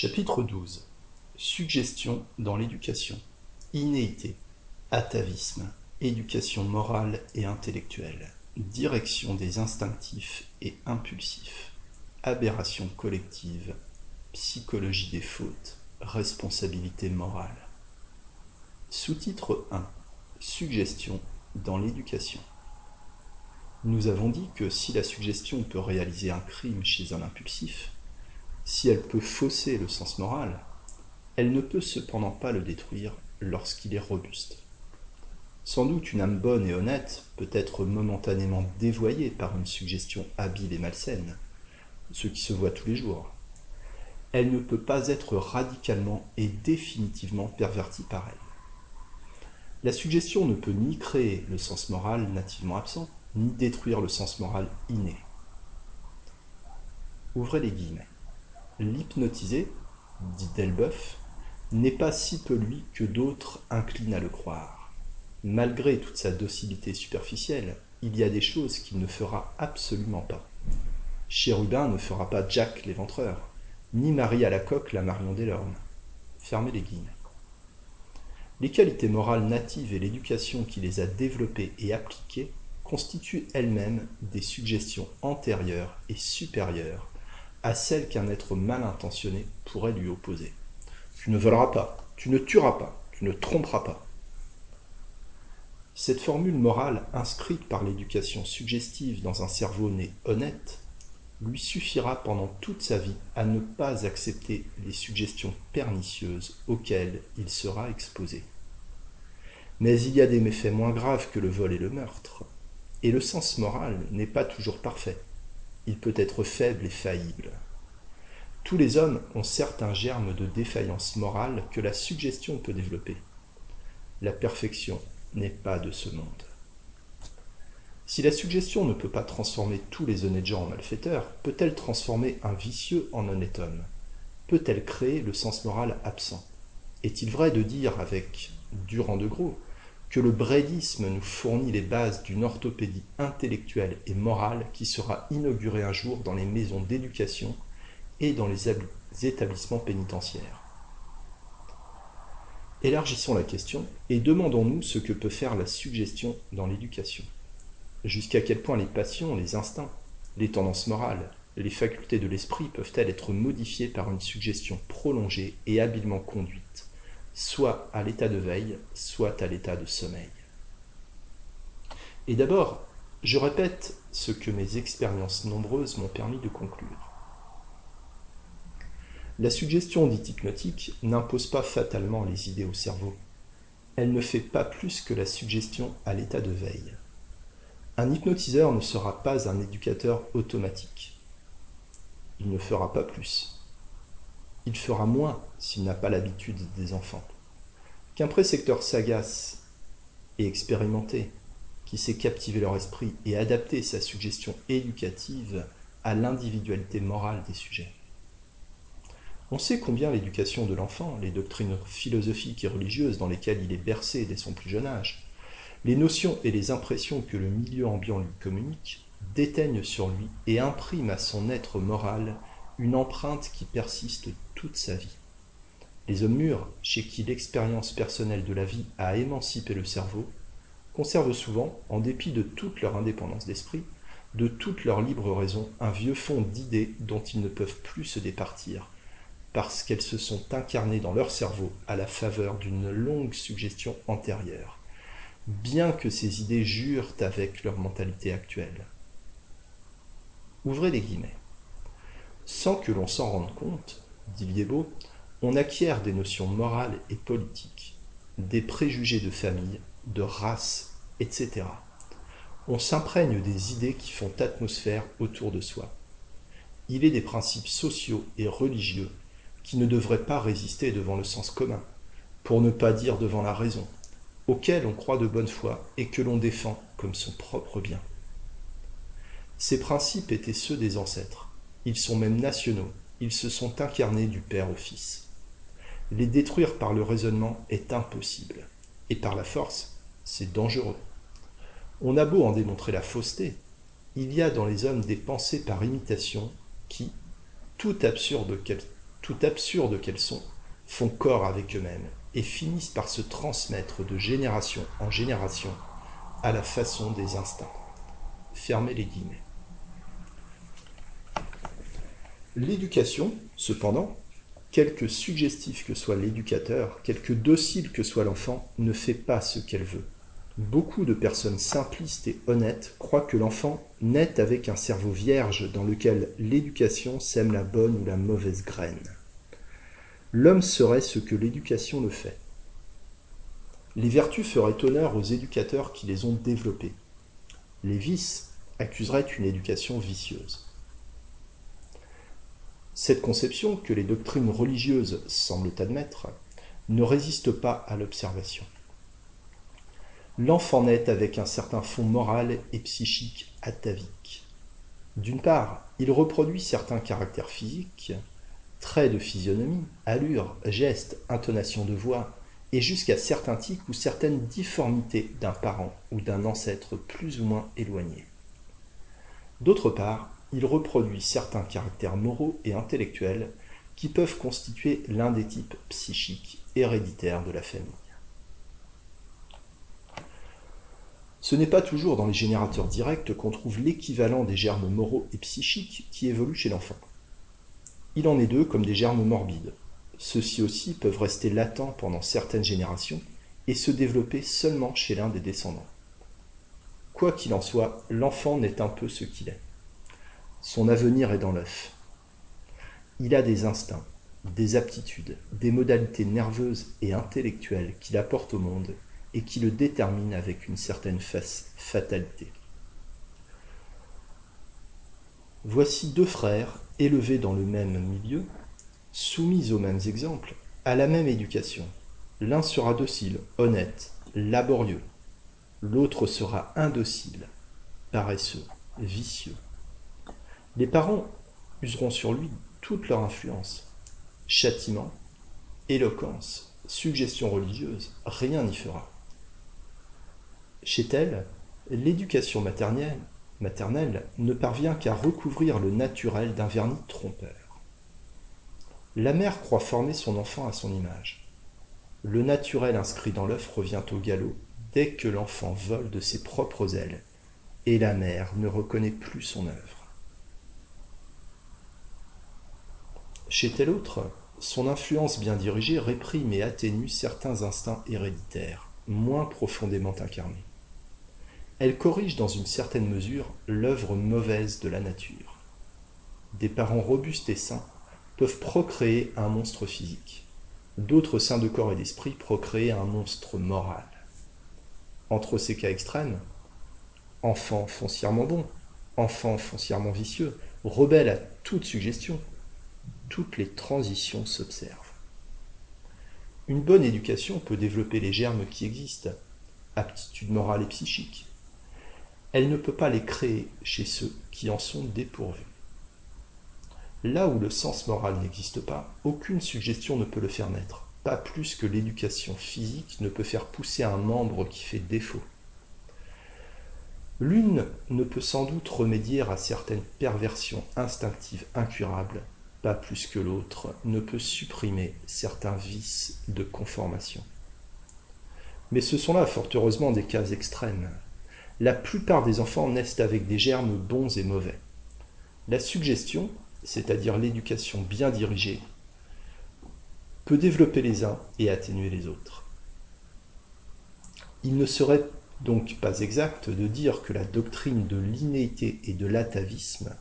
Chapitre 12 Suggestion dans l'éducation. Inéité, atavisme, éducation morale et intellectuelle, direction des instinctifs et impulsifs, aberration collective, psychologie des fautes, responsabilité morale. Sous-titre 1 Suggestion dans l'éducation. Nous avons dit que si la suggestion peut réaliser un crime chez un impulsif, si elle peut fausser le sens moral, elle ne peut cependant pas le détruire lorsqu'il est robuste. Sans doute une âme bonne et honnête peut être momentanément dévoyée par une suggestion habile et malsaine, ce qui se voit tous les jours. Elle ne peut pas être radicalement et définitivement pervertie par elle. La suggestion ne peut ni créer le sens moral nativement absent, ni détruire le sens moral inné. Ouvrez les guillemets. L'hypnotisé, dit Delbeuf, n'est pas si peu lui que d'autres inclinent à le croire. Malgré toute sa docilité superficielle, il y a des choses qu'il ne fera absolument pas. Chérubin ne fera pas Jack l'éventreur, ni Marie à la coque la Marion Delorme. Fermez les guillemets. Les qualités morales natives et l'éducation qui les a développées et appliquées constituent elles-mêmes des suggestions antérieures et supérieures à celle qu'un être mal intentionné pourrait lui opposer. Tu ne voleras pas, tu ne tueras pas, tu ne tromperas pas. Cette formule morale inscrite par l'éducation suggestive dans un cerveau né honnête lui suffira pendant toute sa vie à ne pas accepter les suggestions pernicieuses auxquelles il sera exposé. Mais il y a des méfaits moins graves que le vol et le meurtre, et le sens moral n'est pas toujours parfait il peut être faible et faillible. Tous les hommes ont certains germes de défaillance morale que la suggestion peut développer. La perfection n'est pas de ce monde. Si la suggestion ne peut pas transformer tous les honnêtes gens en malfaiteurs, peut-elle transformer un vicieux en honnête homme? Peut-elle créer le sens moral absent? Est-il vrai de dire avec Durand de Gros que le brédisme nous fournit les bases d'une orthopédie intellectuelle et morale qui sera inaugurée un jour dans les maisons d'éducation et dans les établissements pénitentiaires. Élargissons la question et demandons-nous ce que peut faire la suggestion dans l'éducation. Jusqu'à quel point les passions, les instincts, les tendances morales, les facultés de l'esprit peuvent-elles être modifiées par une suggestion prolongée et habilement conduite? Soit à l'état de veille, soit à l'état de sommeil. Et d'abord, je répète ce que mes expériences nombreuses m'ont permis de conclure. La suggestion dite hypnotique n'impose pas fatalement les idées au cerveau. Elle ne fait pas plus que la suggestion à l'état de veille. Un hypnotiseur ne sera pas un éducateur automatique. Il ne fera pas plus. Il fera moins s'il n'a pas l'habitude des enfants. Qu'un précepteur sagace et expérimenté, qui sait captiver leur esprit et adapter sa suggestion éducative à l'individualité morale des sujets. On sait combien l'éducation de l'enfant, les doctrines philosophiques et religieuses dans lesquelles il est bercé dès son plus jeune âge, les notions et les impressions que le milieu ambiant lui communique, déteignent sur lui et impriment à son être moral une empreinte qui persiste toute sa vie. Les hommes mûrs, chez qui l'expérience personnelle de la vie a émancipé le cerveau, conservent souvent, en dépit de toute leur indépendance d'esprit, de toute leur libre raison, un vieux fond d'idées dont ils ne peuvent plus se départir, parce qu'elles se sont incarnées dans leur cerveau à la faveur d'une longue suggestion antérieure, bien que ces idées jurent avec leur mentalité actuelle. Ouvrez les guillemets sans que l'on s'en rende compte, dit Liébeau, on acquiert des notions morales et politiques, des préjugés de famille, de race, etc. On s'imprègne des idées qui font atmosphère autour de soi. Il est des principes sociaux et religieux qui ne devraient pas résister devant le sens commun, pour ne pas dire devant la raison, auxquels on croit de bonne foi et que l'on défend comme son propre bien. Ces principes étaient ceux des ancêtres. Ils sont même nationaux, ils se sont incarnés du Père au Fils. Les détruire par le raisonnement est impossible, et par la force, c'est dangereux. On a beau en démontrer la fausseté, il y a dans les hommes des pensées par imitation qui, tout absurdes qu'elles sont, font corps avec eux-mêmes et finissent par se transmettre de génération en génération à la façon des instincts. Fermez les guillemets. L'éducation, cependant, quelque suggestif que soit l'éducateur, quelque docile que soit l'enfant, ne fait pas ce qu'elle veut. Beaucoup de personnes simplistes et honnêtes croient que l'enfant naît avec un cerveau vierge dans lequel l'éducation sème la bonne ou la mauvaise graine. L'homme serait ce que l'éducation le fait. Les vertus feraient honneur aux éducateurs qui les ont développées. Les vices accuseraient une éducation vicieuse. Cette conception, que les doctrines religieuses semblent admettre, ne résiste pas à l'observation. L'enfant naît avec un certain fond moral et psychique atavique. D'une part, il reproduit certains caractères physiques, traits de physionomie, allures, gestes, intonation de voix, et jusqu'à certains tics ou certaines difformités d'un parent ou d'un ancêtre plus ou moins éloigné. D'autre part, il reproduit certains caractères moraux et intellectuels qui peuvent constituer l'un des types psychiques héréditaires de la famille. Ce n'est pas toujours dans les générateurs directs qu'on trouve l'équivalent des germes moraux et psychiques qui évoluent chez l'enfant. Il en est d'eux comme des germes morbides. Ceux-ci aussi peuvent rester latents pendant certaines générations et se développer seulement chez l'un des descendants. Quoi qu'il en soit, l'enfant n'est un peu ce qu'il est. Son avenir est dans l'œuf. Il a des instincts, des aptitudes, des modalités nerveuses et intellectuelles qu'il apporte au monde et qui le déterminent avec une certaine fatalité. Voici deux frères élevés dans le même milieu, soumis aux mêmes exemples, à la même éducation. L'un sera docile, honnête, laborieux. L'autre sera indocile, paresseux, vicieux. Les parents useront sur lui toute leur influence. Châtiment, éloquence, suggestion religieuse, rien n'y fera. Chez elle, l'éducation maternelle, maternelle ne parvient qu'à recouvrir le naturel d'un vernis trompeur. La mère croit former son enfant à son image. Le naturel inscrit dans l'œuf revient au galop dès que l'enfant vole de ses propres ailes, et la mère ne reconnaît plus son œuvre. Chez tel autre, son influence bien dirigée réprime et atténue certains instincts héréditaires, moins profondément incarnés. Elle corrige dans une certaine mesure l'œuvre mauvaise de la nature. Des parents robustes et sains peuvent procréer un monstre physique. D'autres saints de corps et d'esprit procréer un monstre moral. Entre ces cas extrêmes, enfants foncièrement bons, enfants foncièrement vicieux, rebelles à toute suggestion, toutes les transitions s'observent. Une bonne éducation peut développer les germes qui existent, aptitudes morales et psychiques. Elle ne peut pas les créer chez ceux qui en sont dépourvus. Là où le sens moral n'existe pas, aucune suggestion ne peut le faire naître, pas plus que l'éducation physique ne peut faire pousser un membre qui fait défaut. L'une ne peut sans doute remédier à certaines perversions instinctives incurables pas plus que l'autre, ne peut supprimer certains vices de conformation. Mais ce sont là, fort heureusement, des cas extrêmes. La plupart des enfants naissent avec des germes bons et mauvais. La suggestion, c'est-à-dire l'éducation bien dirigée, peut développer les uns et atténuer les autres. Il ne serait donc pas exact de dire que la doctrine de l'innéité et de l'atavisme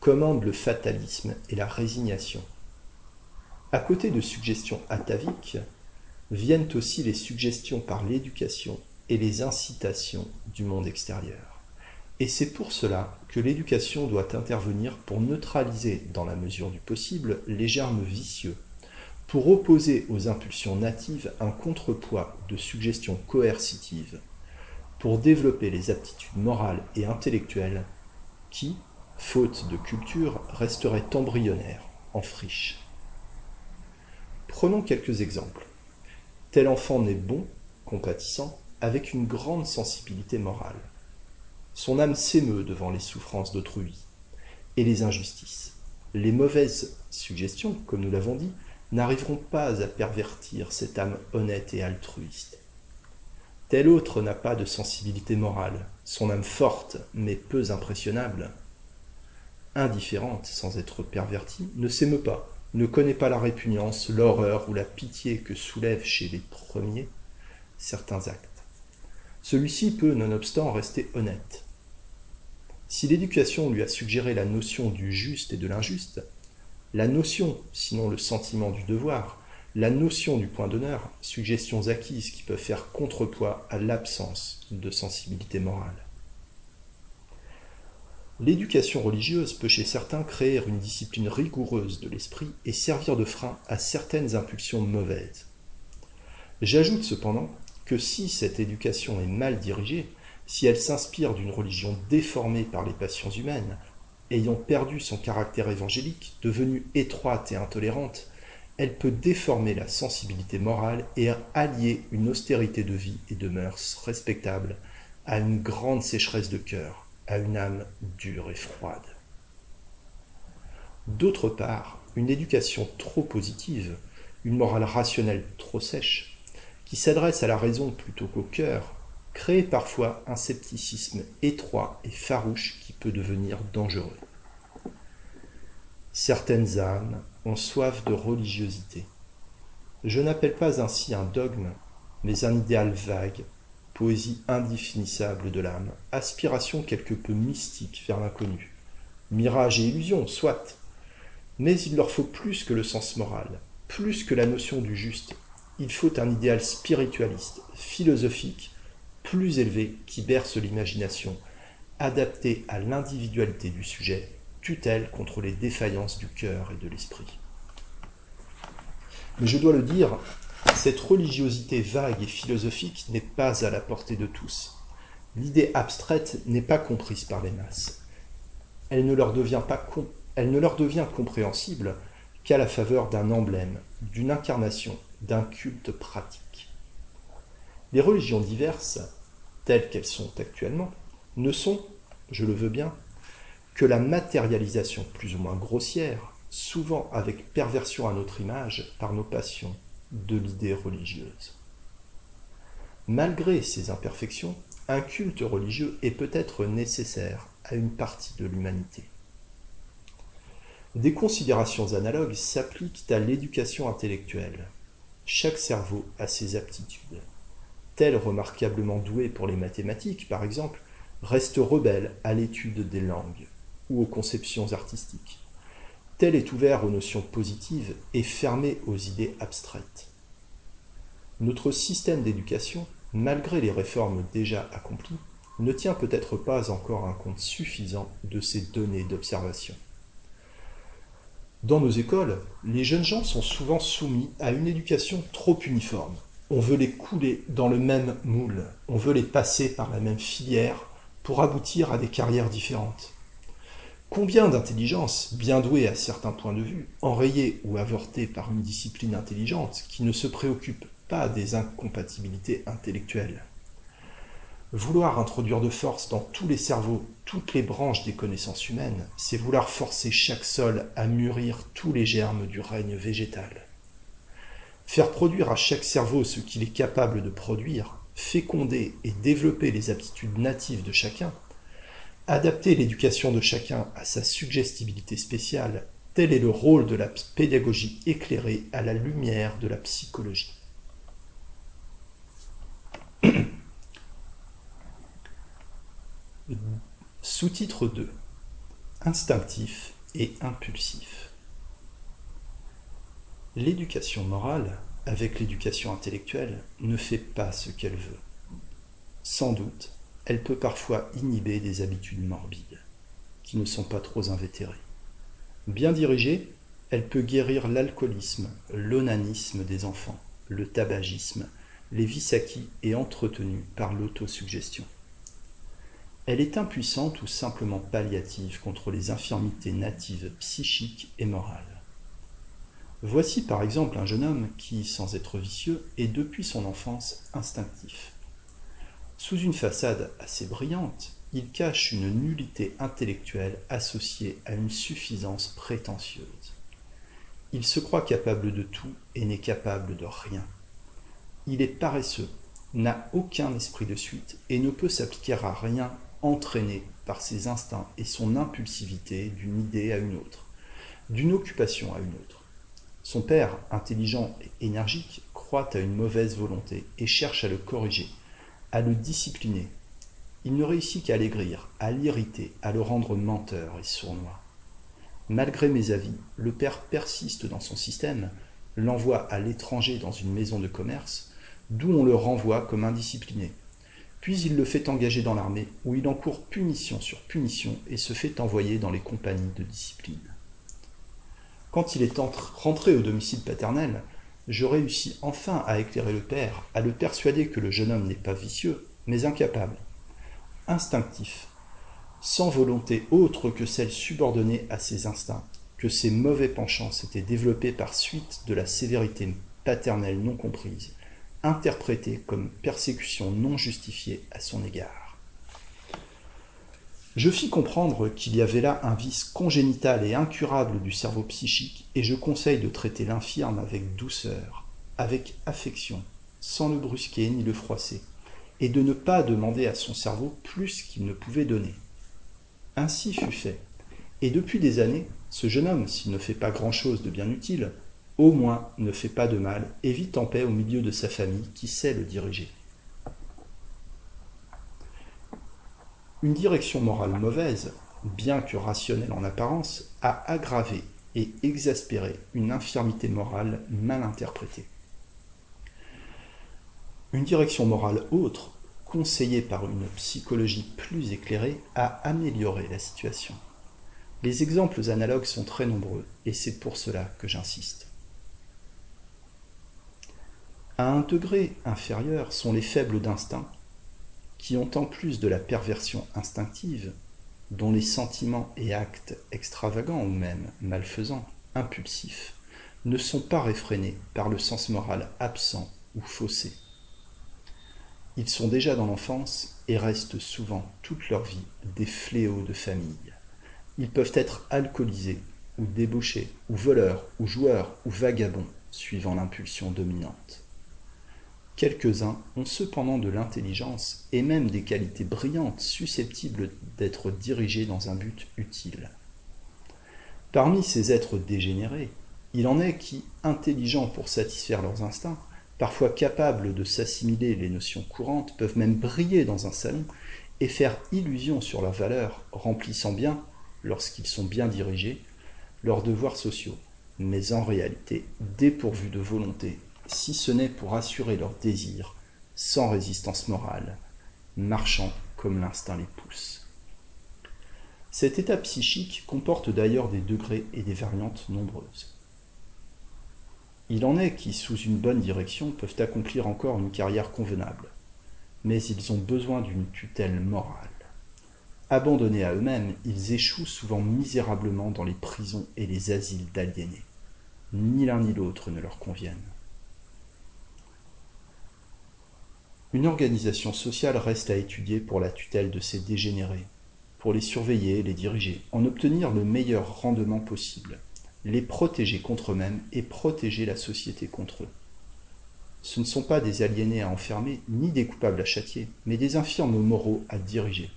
commande le fatalisme et la résignation. À côté de suggestions ataviques, viennent aussi les suggestions par l'éducation et les incitations du monde extérieur. Et c'est pour cela que l'éducation doit intervenir pour neutraliser, dans la mesure du possible, les germes vicieux, pour opposer aux impulsions natives un contrepoids de suggestions coercitives, pour développer les aptitudes morales et intellectuelles qui, faute de culture, resterait embryonnaire, en friche. Prenons quelques exemples. Tel enfant naît bon, compatissant, avec une grande sensibilité morale. Son âme s'émeut devant les souffrances d'autrui et les injustices. Les mauvaises suggestions, comme nous l'avons dit, n'arriveront pas à pervertir cette âme honnête et altruiste. Tel autre n'a pas de sensibilité morale, son âme forte mais peu impressionnable, indifférente sans être pervertie, ne s'émeut pas, ne connaît pas la répugnance, l'horreur ou la pitié que soulèvent chez les premiers certains actes. Celui-ci peut, nonobstant, rester honnête. Si l'éducation lui a suggéré la notion du juste et de l'injuste, la notion, sinon le sentiment du devoir, la notion du point d'honneur, suggestions acquises qui peuvent faire contrepoids à l'absence de sensibilité morale. L'éducation religieuse peut chez certains créer une discipline rigoureuse de l'esprit et servir de frein à certaines impulsions mauvaises. J'ajoute cependant que si cette éducation est mal dirigée, si elle s'inspire d'une religion déformée par les passions humaines, ayant perdu son caractère évangélique, devenue étroite et intolérante, elle peut déformer la sensibilité morale et allier une austérité de vie et de mœurs respectable à une grande sécheresse de cœur, à une âme dure et froide. D'autre part, une éducation trop positive, une morale rationnelle trop sèche, qui s'adresse à la raison plutôt qu'au cœur, crée parfois un scepticisme étroit et farouche qui peut devenir dangereux. Certaines âmes ont soif de religiosité. Je n'appelle pas ainsi un dogme, mais un idéal vague, poésie indéfinissable de l'âme, aspiration quelque peu mystique vers l'inconnu. Mirage et illusion, soit. Mais il leur faut plus que le sens moral, plus que la notion du juste. Il faut un idéal spiritualiste, philosophique, plus élevé qui berce l'imagination, adapté à l'individualité du sujet, tutelle contre les défaillances du cœur et de l'esprit. Mais je dois le dire, cette religiosité vague et philosophique n'est pas à la portée de tous. L'idée abstraite n'est pas comprise par les masses. Elle ne leur devient, compréhensible qu'à la faveur d'un emblème, d'une incarnation, d'un culte pratique. Les religions diverses, telles qu'elles sont actuellement, ne sont, je le veux bien, que la matérialisation plus ou moins grossière, souvent avec perversion à notre image par nos passions, de l'idée religieuse. Malgré ces imperfections, un culte religieux est peut-être nécessaire à une partie de l'humanité. Des considérations analogues s'appliquent à l'éducation intellectuelle. Chaque cerveau a ses aptitudes. Tel remarquablement doué pour les mathématiques, par exemple, reste rebelle à l'étude des langues ou aux conceptions artistiques tel est ouvert aux notions positives et fermé aux idées abstraites. Notre système d'éducation, malgré les réformes déjà accomplies, ne tient peut-être pas encore un compte suffisant de ces données d'observation. Dans nos écoles, les jeunes gens sont souvent soumis à une éducation trop uniforme. On veut les couler dans le même moule, on veut les passer par la même filière pour aboutir à des carrières différentes. Combien d'intelligences, bien douées à certains points de vue, enrayées ou avortées par une discipline intelligente qui ne se préoccupe pas des incompatibilités intellectuelles? Vouloir introduire de force dans tous les cerveaux toutes les branches des connaissances humaines, c'est vouloir forcer chaque sol à mûrir tous les germes du règne végétal. Faire produire à chaque cerveau ce qu'il est capable de produire, féconder et développer les aptitudes natives de chacun, Adapter l'éducation de chacun à sa suggestibilité spéciale, tel est le rôle de la pédagogie éclairée à la lumière de la psychologie. Sous-titre 2 Instinctif et impulsif. L'éducation morale, avec l'éducation intellectuelle, ne fait pas ce qu'elle veut. Sans doute, elle peut parfois inhiber des habitudes morbides, qui ne sont pas trop invétérées. Bien dirigée, elle peut guérir l'alcoolisme, l'onanisme des enfants, le tabagisme, les vices acquis et entretenus par l'autosuggestion. Elle est impuissante ou simplement palliative contre les infirmités natives psychiques et morales. Voici par exemple un jeune homme qui, sans être vicieux, est depuis son enfance instinctif. Sous une façade assez brillante, il cache une nullité intellectuelle associée à une suffisance prétentieuse. Il se croit capable de tout et n'est capable de rien. Il est paresseux, n'a aucun esprit de suite et ne peut s'appliquer à rien entraîné par ses instincts et son impulsivité d'une idée à une autre, d'une occupation à une autre. Son père, intelligent et énergique, croit à une mauvaise volonté et cherche à le corriger, à le discipliner, il ne réussit qu'à l'aigrir, à l'irriter, à le rendre menteur et sournois. Malgré mes avis, le père persiste dans son système, l'envoie à l'étranger dans une maison de commerce, d'où on le renvoie comme indiscipliné. Puis il le fait engager dans l'armée, où il encourt punition sur punition et se fait envoyer dans les compagnies de discipline. Quand il est rentré au domicile paternel, je réussis enfin à éclairer le père, à le persuader que le jeune homme n'est pas vicieux, mais incapable, instinctif, sans volonté autre que celle subordonnée à ses instincts, que ses mauvais penchants s'étaient développés par suite de la sévérité paternelle non comprise, interprétée comme persécution non justifiée à son égard. Je fis comprendre qu'il y avait là un vice congénital et incurable du cerveau psychique, et je conseille de traiter l'infirme avec douceur, avec affection, sans le brusquer ni le froisser, et de ne pas demander à son cerveau plus qu'il ne pouvait donner. Ainsi fut fait. Et depuis des années, ce jeune homme, s'il ne fait pas grand-chose de bien utile, au moins ne fait pas de mal et vit en paix au milieu de sa famille qui sait le diriger. Une direction morale mauvaise, bien que rationnelle en apparence, a aggravé et exaspéré une infirmité morale mal interprétée. Une direction morale autre, conseillée par une psychologie plus éclairée, a amélioré la situation. Les exemples analogues sont très nombreux, et c'est pour cela que j'insiste. À un degré inférieur sont les faibles d'instinct, qui ont en plus de la perversion instinctive, dont les sentiments et actes extravagants ou même malfaisants, impulsifs, ne sont pas réfrénés par le sens moral absent ou faussé. Ils sont déjà dans l'enfance et restent souvent toute leur vie des fléaux de famille. Ils peuvent être alcoolisés, ou débauchés, ou voleurs, ou joueurs, ou vagabonds, suivant l'impulsion dominante. Quelques-uns ont cependant de l'intelligence et même des qualités brillantes susceptibles d'être dirigées dans un but utile. Parmi ces êtres dégénérés, il en est qui, intelligents pour satisfaire leurs instincts, parfois capables de s'assimiler les notions courantes, peuvent même briller dans un salon et faire illusion sur leurs valeurs, remplissant bien, lorsqu'ils sont bien dirigés, leurs devoirs sociaux, mais en réalité dépourvus de volonté, si ce n'est pour assurer leurs désirs, sans résistance morale, marchant comme l'instinct les pousse. Cet état psychique comporte d'ailleurs des degrés et des variantes nombreuses. Il en est qui, sous une bonne direction, peuvent accomplir encore une carrière convenable, mais ils ont besoin d'une tutelle morale. Abandonnés à eux-mêmes, ils échouent souvent misérablement dans les prisons et les asiles d'aliénés. Ni l'un ni l'autre ne leur conviennent. Une organisation sociale reste à étudier pour la tutelle de ces dégénérés, pour les surveiller les diriger, en obtenir le meilleur rendement possible les protéger contre eux-mêmes et protéger la société contre eux. Ce ne sont pas des aliénés à enfermer, ni des coupables à châtier, mais des infirmes moraux à diriger.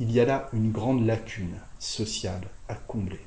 Il y a là une grande lacune sociale à combler.